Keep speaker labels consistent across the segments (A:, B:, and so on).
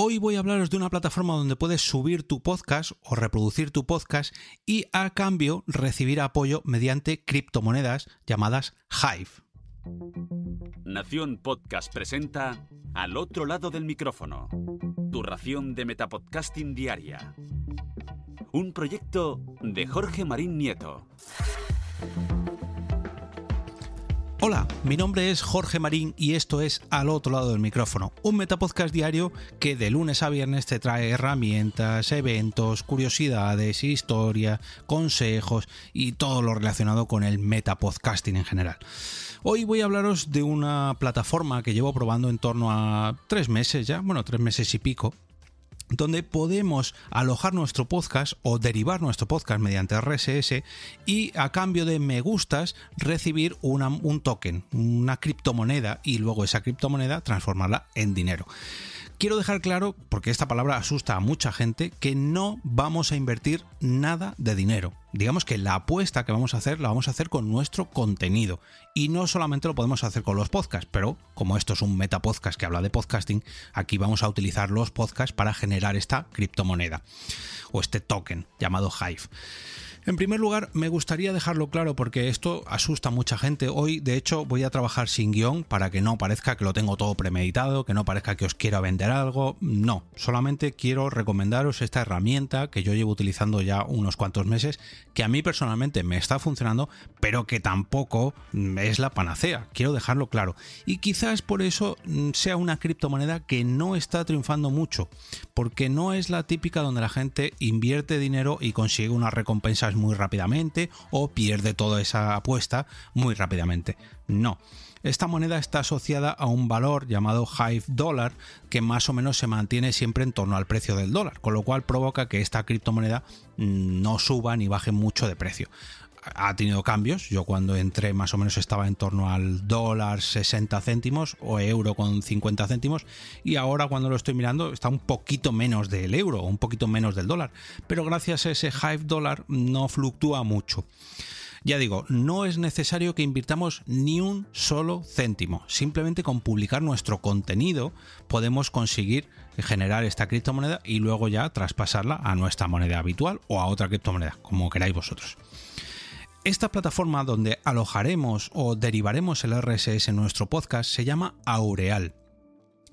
A: Hoy voy a hablaros de una plataforma donde puedes subir tu podcast o reproducir tu podcast y a cambio recibir apoyo mediante criptomonedas llamadas Hive.
B: Nación Podcast presenta Al otro lado del micrófono, tu ración de Metapodcasting Diaria. Un proyecto de Jorge Marín Nieto.
A: Hola, mi nombre es Jorge Marín y esto es Al otro lado del micrófono, un metapodcast diario que de lunes a viernes te trae herramientas, eventos, curiosidades, historia, consejos y todo lo relacionado con el metapodcasting en general. Hoy voy a hablaros de una plataforma que llevo probando en torno a tres meses ya, bueno, tres meses y pico, donde podemos alojar nuestro podcast o derivar nuestro podcast mediante RSS y a cambio de me gustas recibir un token, una criptomoneda y luego esa criptomoneda transformarla en dinero. Quiero dejar claro, porque esta palabra asusta a mucha gente, que no vamos a invertir nada de dinero. Digamos que la apuesta que vamos a hacer la vamos a hacer con nuestro contenido. Y no solamente lo podemos hacer con los podcasts, pero como esto es un metapodcast que habla de podcasting, aquí vamos a utilizar los podcasts para generar esta criptomoneda o este token llamado Hive. En primer lugar, me gustaría dejarlo claro porque esto asusta a mucha gente. Hoy, de hecho, voy a trabajar sin guion para que no parezca que lo tengo todo premeditado, que no parezca que os quiero vender algo. No, solamente quiero recomendaros esta herramienta que yo llevo utilizando ya unos cuantos meses, que a mí personalmente me está funcionando, pero que tampoco es la panacea. Quiero dejarlo claro. Y quizás por eso mm, sea una criptomoneda que no está triunfando mucho, porque no es la típica donde la gente invierte dinero y consigue unas recompensas muy rápidamente o pierde toda esa apuesta muy rápidamente. No. Esta moneda está asociada a un valor llamado Hive Dollar que más o menos se mantiene siempre en torno al precio del dólar, con lo cual provoca que esta criptomoneda mm, no suba ni baje mucho de precio ha tenido cambios. Yo cuando entré más o menos estaba en torno al dólar 60 céntimos o euro con 50 céntimos y ahora cuando lo estoy mirando está un poquito menos del euro, un poquito menos del dólar. Pero gracias a ese Hive dólar no fluctúa mucho. Ya digo, no es necesario que invirtamos ni un solo céntimo. Simplemente con publicar nuestro contenido podemos conseguir generar esta criptomoneda y luego ya traspasarla a nuestra moneda habitual o a otra criptomoneda, como queráis vosotros. Esta plataforma donde alojaremos o derivaremos el RSS en nuestro podcast se llama Aureal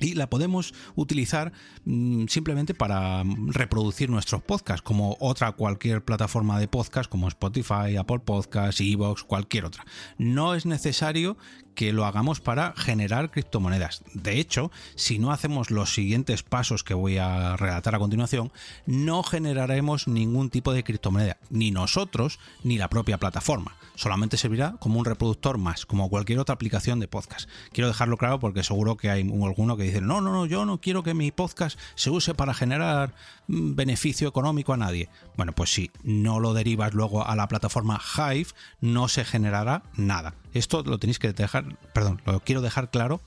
A: y la podemos utilizar mm, simplemente para reproducir nuestros podcasts, como otra cualquier plataforma de podcast, como Spotify, Apple Podcasts, Evox, cualquier otra. No es necesario que lo hagamos para generar criptomonedas. De hecho, si no hacemos los siguientes pasos que voy a relatar a continuación, no generaremos ningún tipo de criptomoneda, ni nosotros ni la propia plataforma. Solamente servirá como un reproductor más, como cualquier otra aplicación de podcast. Quiero dejarlo claro porque seguro que hay alguno que dice, no, no, no, yo no quiero que mi podcast se use para generar mm, beneficio económico a nadie. Bueno, pues si no lo derivas luego a la plataforma Hive, no se generará nada. Esto lo tenéis que dejar, perdón, lo quiero dejar claro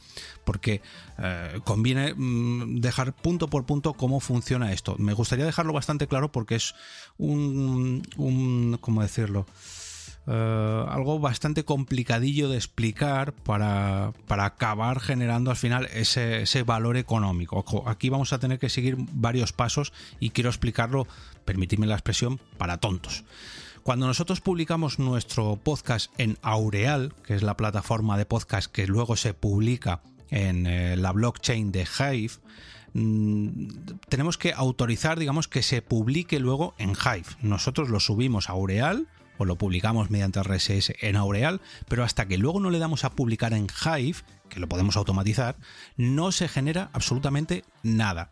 A: porque eh, conviene mm, dejar punto por punto cómo funciona esto. Me gustaría dejarlo bastante claro porque es un, ¿cómo decirlo? Eh, algo bastante complicadillo de explicar para, acabar generando al final ese, ese, valor económico. aquí vamos a tener que seguir varios pasos y quiero explicarlo, permitidme la expresión, para tontos. Cuando nosotros publicamos nuestro podcast en Aureal, que es la plataforma de podcast que luego se publica en eh, la blockchain de Hive, mm, tenemos que autorizar, digamos, que se publique luego en Hive. Nosotros lo subimos a Aureal o lo publicamos mediante RSS en Aureal, pero hasta que luego no le damos a publicar en Hive, que lo podemos automatizar, no se genera absolutamente nada.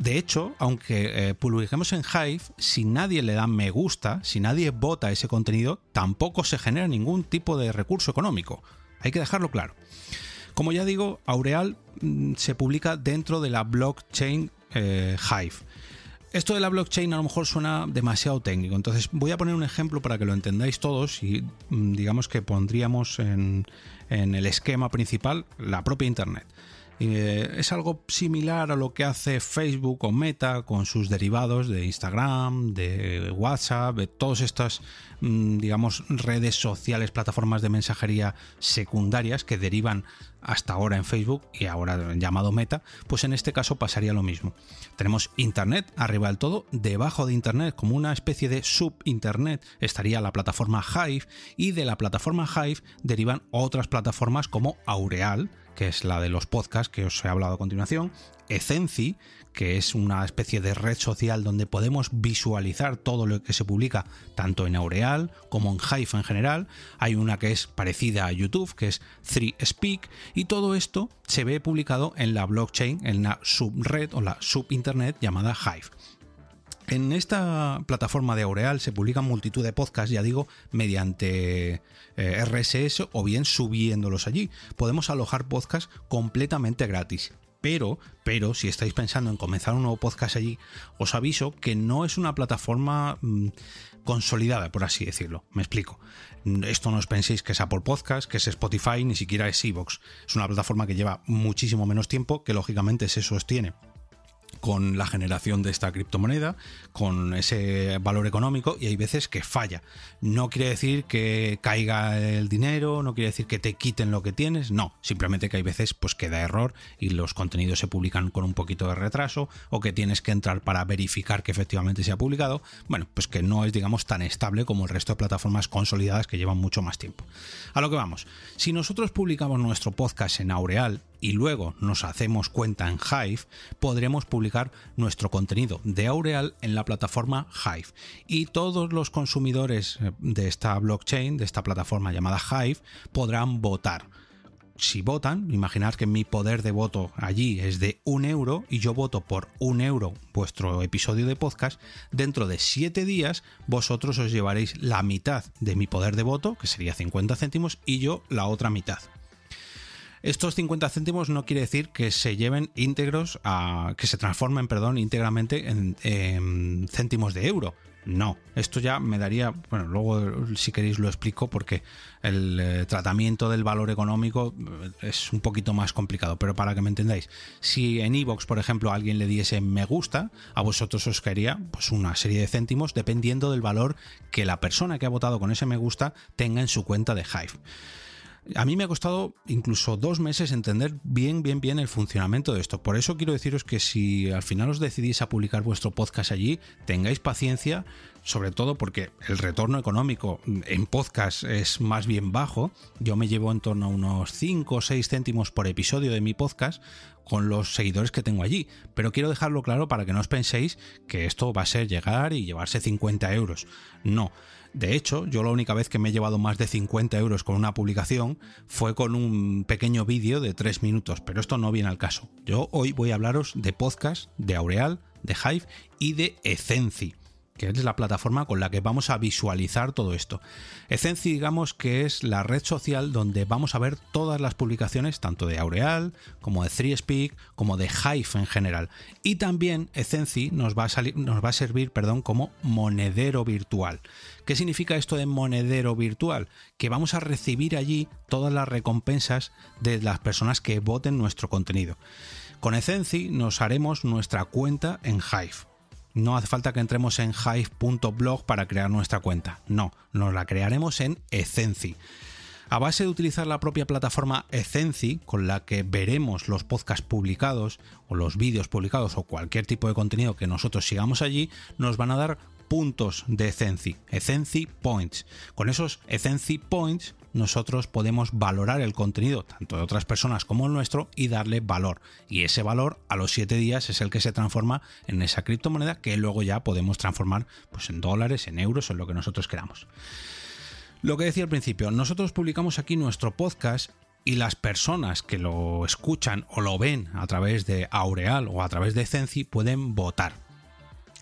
A: De hecho, aunque eh, publiquemos en Hive, si nadie le da me gusta, si nadie vota ese contenido, tampoco se genera ningún tipo de recurso económico. Hay que dejarlo claro. Como ya digo, Aureal mm, se publica dentro de la blockchain eh, Hive. Esto de la blockchain a lo mejor suena demasiado técnico, entonces voy a poner un ejemplo para que lo entendáis todos y mm, digamos que pondríamos en el esquema principal la propia Internet. Eh, es algo similar a lo que hace Facebook o Meta con sus derivados de Instagram, de WhatsApp, de todas estas, mm, digamos, redes sociales, plataformas de mensajería secundarias que derivan hasta ahora en Facebook y ahora llamado Meta, pues en este caso pasaría lo mismo. Tenemos Internet arriba del todo, debajo de Internet, como una especie de sub-Internet, estaría la plataforma Hive y de la plataforma Hive derivan otras plataformas como Aureal, que es la de los podcasts que os he hablado a continuación, Ecenci, que es una especie de red social donde podemos visualizar todo lo que se publica tanto en Aureal como en Hive en general. Hay una que es parecida a YouTube, que es 3Speak, y todo esto se ve publicado en la blockchain, en la subred o la subinternet llamada Hive. En esta plataforma de Aureal se publican multitud de podcasts, ya digo, mediante eh, RSS o bien subiéndolos allí. Podemos alojar podcasts completamente gratis. Pero, pero, si estáis pensando en comenzar un nuevo podcast allí, os aviso que no es una plataforma mm, consolidada, por así decirlo. Me explico. Esto no os penséis que es Apple Podcast, que es Spotify, ni siquiera es Evox. Es una plataforma que lleva muchísimo menos tiempo, que lógicamente se sostiene con la generación de esta criptomoneda, con ese valor económico y hay veces que falla. No quiere decir que caiga el dinero, no quiere decir que te quiten lo que tienes, no, simplemente que hay veces pues que da error y los contenidos se publican con un poquito de retraso o que tienes que entrar para verificar que efectivamente se ha publicado, bueno, pues que no es digamos tan estable como el resto de plataformas consolidadas que llevan mucho más tiempo. A lo que vamos, si nosotros publicamos nuestro podcast en Aureal y luego nos hacemos cuenta en Hive, podremos publicar nuestro contenido de Aureal en la plataforma Hive. Y todos los consumidores eh, de esta blockchain, de esta plataforma llamada Hive, podrán votar. Si votan, imaginar que mi poder de voto allí es de un euro y yo voto por un euro vuestro episodio de podcast, dentro de siete días vosotros os llevaréis la mitad de mi poder de voto, que sería 50 céntimos, y yo la otra mitad. Estos 50 céntimos no quiere decir que se lleven íntegros que se transformen, perdón, íntegramente en, céntimos de euro. No, esto ya me daría, bueno, luego si queréis lo explico porque el eh, tratamiento del valor económico eh, es un poquito más complicado, pero para que me entendáis, si en iVoox, por ejemplo, alguien le diese me gusta, a vosotros os caería pues una serie de céntimos dependiendo del valor que la persona que ha votado con ese me gusta tenga en su cuenta de Hive. A mí me ha costado incluso dos meses entender bien, bien, bien el funcionamiento de esto. Por eso quiero deciros que si al final os decidís a publicar vuestro podcast allí, tengáis paciencia, sobre todo porque el retorno económico en podcast es más bien bajo. Yo me llevo en torno a unos 5 o 6 céntimos por episodio de mi podcast con los seguidores que tengo allí. Pero quiero dejarlo claro para que no os penséis que esto va a ser llegar y llevarse 50 euros. No. De hecho, yo la única vez que me he llevado más de 50 euros con una publicación fue con un pequeño vídeo de 3 minutos, pero esto no viene al caso. Yo hoy voy a hablaros de podcast, de Aureal, de Hive y de Ecenci que es la plataforma con la que vamos a visualizar todo esto. Ecenci, digamos que es la red social donde vamos a ver todas las publicaciones, tanto de Aureal, como de 3Speak, como de Hive en general. Y también Ecenci nos va a, salir, nos va a servir perdón, como monedero virtual. ¿Qué significa esto de monedero virtual? Que vamos a recibir allí todas las recompensas de las personas que voten nuestro contenido. Con Ecenci nos haremos nuestra cuenta en Hive no hace falta que entremos en hive.blog para crear nuestra cuenta. No, nos la crearemos en Ecenci. A base de utilizar la propia plataforma Ecenci, con la que veremos los podcasts publicados o los vídeos publicados o cualquier tipo de contenido que nosotros sigamos allí, nos van a dar puntos de Ecenci, Ecenci Points. Con esos Ecenci Points nosotros podemos valorar el contenido tanto de otras personas como el nuestro y darle valor. Y ese valor a los 7 días es el que se transforma en esa criptomoneda que luego ya podemos transformar pues, en dólares, en euros, en lo que nosotros queramos. Lo que decía al principio, nosotros publicamos aquí nuestro podcast y las personas que lo escuchan o lo ven a través de Aureal o a través de Cenci pueden votar.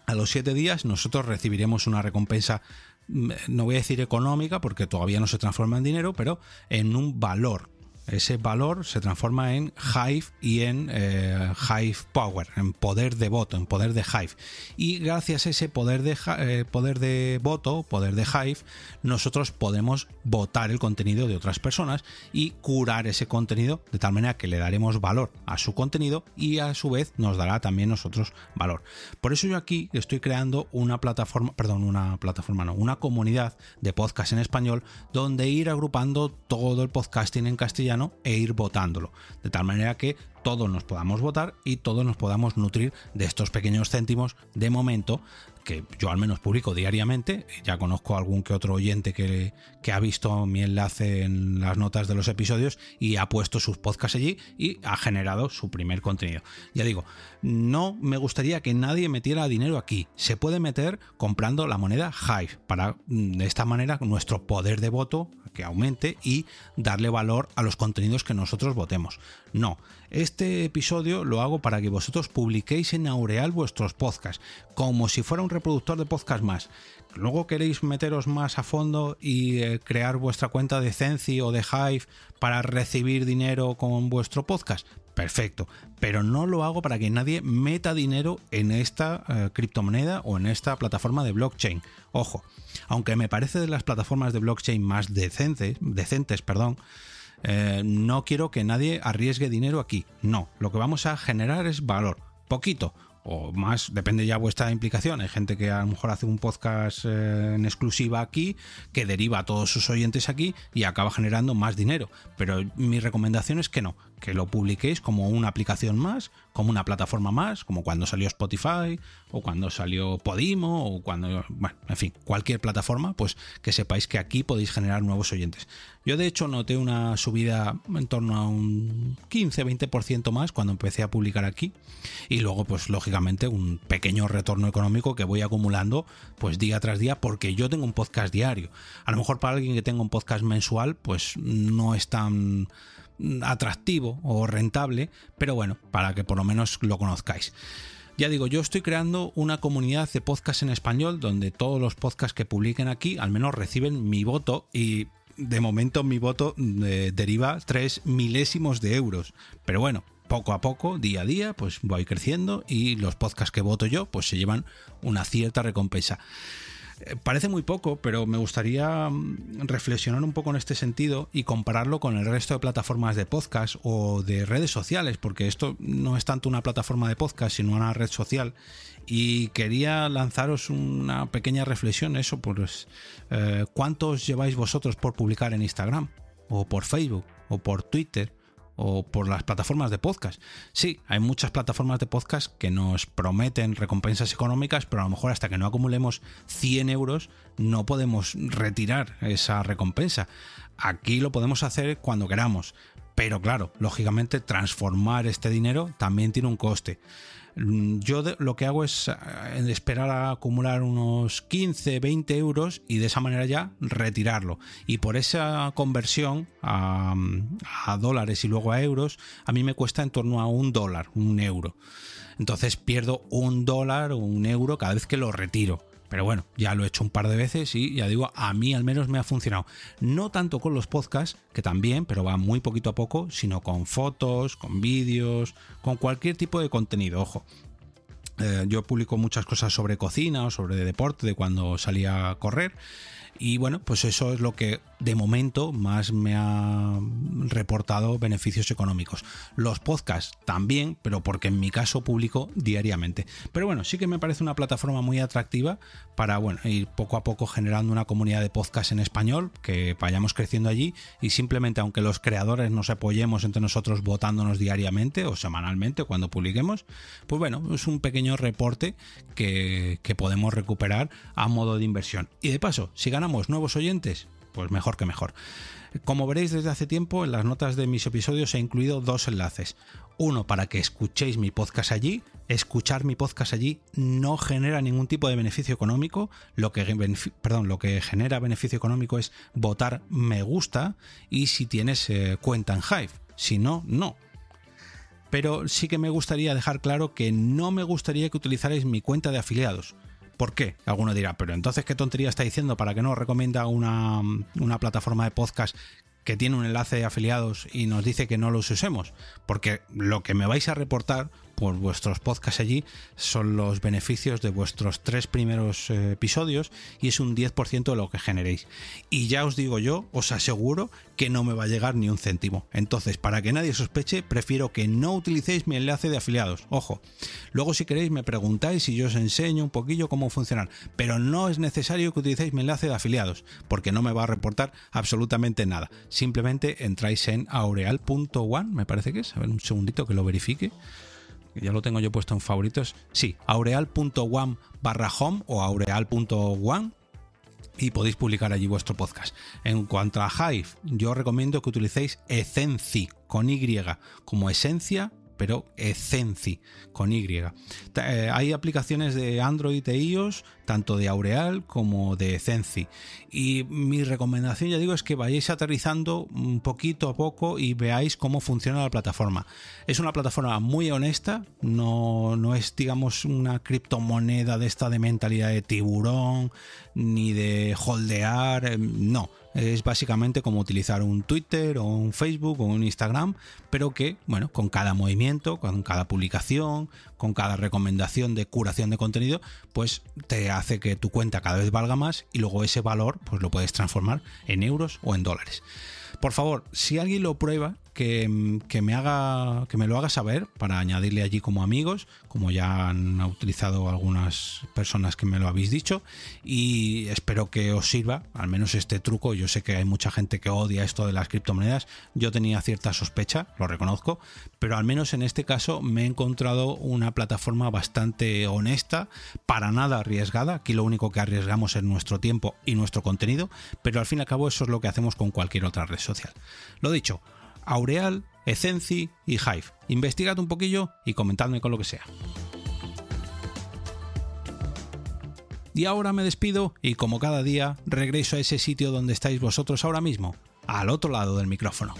A: A los 7 días nosotros recibiremos una recompensa no voy a decir económica porque todavía no se transforma en dinero, pero en un valor ese valor se transforma en Hive y en eh, Hive Power, en poder de voto, en poder de Hive. Y gracias a ese poder de, eh, poder de voto, poder de Hive, nosotros podemos votar el contenido de otras personas y curar ese contenido de tal manera que le daremos valor a su contenido y a su vez nos dará también nosotros valor. Por eso yo aquí estoy creando una plataforma, perdón, una plataforma, no, una comunidad de podcast en español donde ir agrupando todo el podcasting en castellano e ir votándolo. De tal manera que todos nos podamos votar y todos nos podamos nutrir de estos pequeños céntimos de momento que yo al menos publico diariamente. Ya conozco algún que otro oyente que, que, ha visto mi enlace en las notas de los episodios y ha puesto sus podcasts allí y ha generado su primer contenido. Ya digo, no me gustaría que nadie metiera dinero aquí. Se puede meter comprando la moneda Hive para mm, de esta manera nuestro poder de voto que aumente y darle valor a los contenidos que nosotros votemos. No, este episodio lo hago para que vosotros publiquéis en Aureal vuestros podcasts, como si fuera un reproductor de podcast más. Luego queréis meteros más a fondo y eh, crear vuestra cuenta de Cenci o de Hive para recibir dinero con vuestro podcast. Perfecto, pero no lo hago para que nadie meta dinero en esta eh, criptomoneda o en esta plataforma de blockchain. Ojo, aunque me parece de las plataformas de blockchain más decentes, decentes, perdón, eh, no quiero que nadie arriesgue dinero aquí. No, lo que vamos a generar es valor. Poquito, o más, depende ya vuestra implicación. Hay gente que a lo mejor hace un podcast eh, en exclusiva aquí, que deriva a todos sus oyentes aquí y acaba generando más dinero. Pero mi recomendación es que no, que lo publiquéis como una aplicación más, como una plataforma más, como cuando salió Spotify o cuando salió Podimo o cuando, bueno, en fin, cualquier plataforma, pues que sepáis que aquí podéis generar nuevos oyentes. Yo de hecho noté una subida en torno a un 15-20% más cuando empecé a publicar aquí y luego pues lógicamente un pequeño retorno económico que voy acumulando pues día tras día porque yo tengo un podcast diario. A lo mejor para alguien que tenga un podcast mensual pues no es tan atractivo o rentable, pero bueno, para que por lo menos lo conozcáis. Ya digo, yo estoy creando una comunidad de podcast en español donde todos los podcasts que publiquen aquí al menos reciben mi voto y de momento mi voto eh, deriva tres milésimos de euros. Pero bueno, poco a poco, día a día, pues voy creciendo y los podcasts que voto yo pues se llevan una cierta recompensa. Eh, parece muy poco, pero me gustaría mm, reflexionar un poco en este sentido y compararlo con el resto de plataformas de podcast o de redes sociales, porque esto no es tanto una plataforma de podcast, sino una red social. Y quería lanzaros una pequeña reflexión, eso, pues, ¿cuántos lleváis vosotros por publicar en Instagram? ¿O por Facebook? ¿O por Twitter? O por las plataformas de podcast. Sí, hay muchas plataformas de podcast que nos prometen recompensas económicas, pero a lo mejor hasta que no acumulemos 100 euros no podemos retirar esa recompensa. Aquí lo podemos hacer cuando queramos, pero claro, lógicamente transformar este dinero también tiene un coste. Mm, yo lo que hago es eh, esperar a acumular unos 15, 20 euros y de esa manera ya retirarlo. Y por esa conversión a, a dólares y luego a euros, a mí me cuesta en torno a un dólar, un euro. Entonces pierdo un dólar o un euro cada vez que lo retiro. Pero bueno, ya lo he hecho un par de veces y ya digo, a mí al menos me ha funcionado. No tanto con los podcasts, que también, pero va muy poquito a poco, sino con fotos, con vídeos, con cualquier tipo de contenido, ojo. Eh, yo publico muchas cosas sobre cocina o sobre deporte de cuando salía a correr y bueno, pues eso es lo que de momento más me ha reportado beneficios económicos. Los podcasts también, pero porque en mi caso publico diariamente. Pero bueno, sí que me parece una plataforma muy atractiva para bueno, ir poco a poco generando una comunidad de podcasts en español, que vayamos creciendo allí y simplemente aunque los creadores nos apoyemos entre nosotros votándonos diariamente o semanalmente cuando publiquemos, pues bueno, es un pequeño reporte que, que podemos recuperar a modo de inversión. Y de paso, si ganamos nuevos oyentes, pues mejor que mejor. Como veréis desde hace tiempo, en las notas de mis episodios he incluido dos enlaces. Uno para que escuchéis mi podcast allí. Escuchar mi podcast allí no genera ningún tipo de beneficio económico. Lo que, perdón, lo que genera beneficio económico es votar me gusta y si tienes eh, cuenta en Hive. Si no, no. Pero sí que me gustaría dejar claro que no me gustaría que utilizarais mi cuenta de afiliados. ¿Por qué? Alguno dirá, pero entonces qué tontería está diciendo para que nos recomienda una, una plataforma de podcast que tiene un enlace de afiliados y nos dice que no los usemos, porque lo que me vais a reportar por vuestros podcasts allí son los beneficios de vuestros tres primeros eh, episodios y es un 10% de lo que generéis. Y ya os digo yo, os aseguro que no me va a llegar ni un céntimo. Entonces, para que nadie sospeche, prefiero que no utilicéis mi enlace de afiliados. Ojo, luego si queréis me preguntáis y yo os enseño un poquillo cómo funcionan, pero no es necesario que utilicéis mi enlace de afiliados, porque no me va a reportar absolutamente nada. Simplemente entráis en aureal.one, me parece que es, a ver un segundito que lo verifique ya lo tengo yo puesto en favoritos. Sí, aureal.one barra home o aureal.one y podéis publicar allí vuestro podcast. En cuanto a Hive, yo recomiendo que utilicéis Ecenci con Y como esencia pero Ecenci con Y. Eh, hay aplicaciones de Android e iOS, tanto de Aureal como de Ecenci. Y mi recomendación, ya digo, es que vayáis aterrizando un poquito a poco y veáis cómo funciona la plataforma. Es una plataforma muy honesta, no, no es, digamos, una criptomoneda de esta de mentalidad de tiburón, ni de holdear, eh, no es básicamente como utilizar un Twitter o un Facebook o un Instagram, pero que, bueno, con cada movimiento, con cada publicación, con cada recomendación de curación de contenido, pues te hace que tu cuenta cada vez valga más y luego ese valor pues lo puedes transformar en euros o en dólares. Por favor, si alguien lo prueba, que, me haga, que me lo haga saber para añadirle allí como amigos, como ya han utilizado algunas personas que me lo habéis dicho. Y espero que os sirva, al menos este truco. Yo sé que hay mucha gente que odia esto de las criptomonedas. Yo tenía cierta sospecha, lo reconozco, pero al menos en este caso me he encontrado una plataforma bastante honesta, para nada arriesgada. Aquí lo único que arriesgamos es nuestro tiempo y nuestro contenido, pero al fin y al cabo eso es lo que hacemos con cualquier otra red social. Lo dicho, Aureal, Ecenci y Hive. Investigad un poquillo y comentadme con lo que sea. Y ahora me despido y como cada día regreso a ese sitio donde estáis vosotros ahora mismo, al otro lado del micrófono.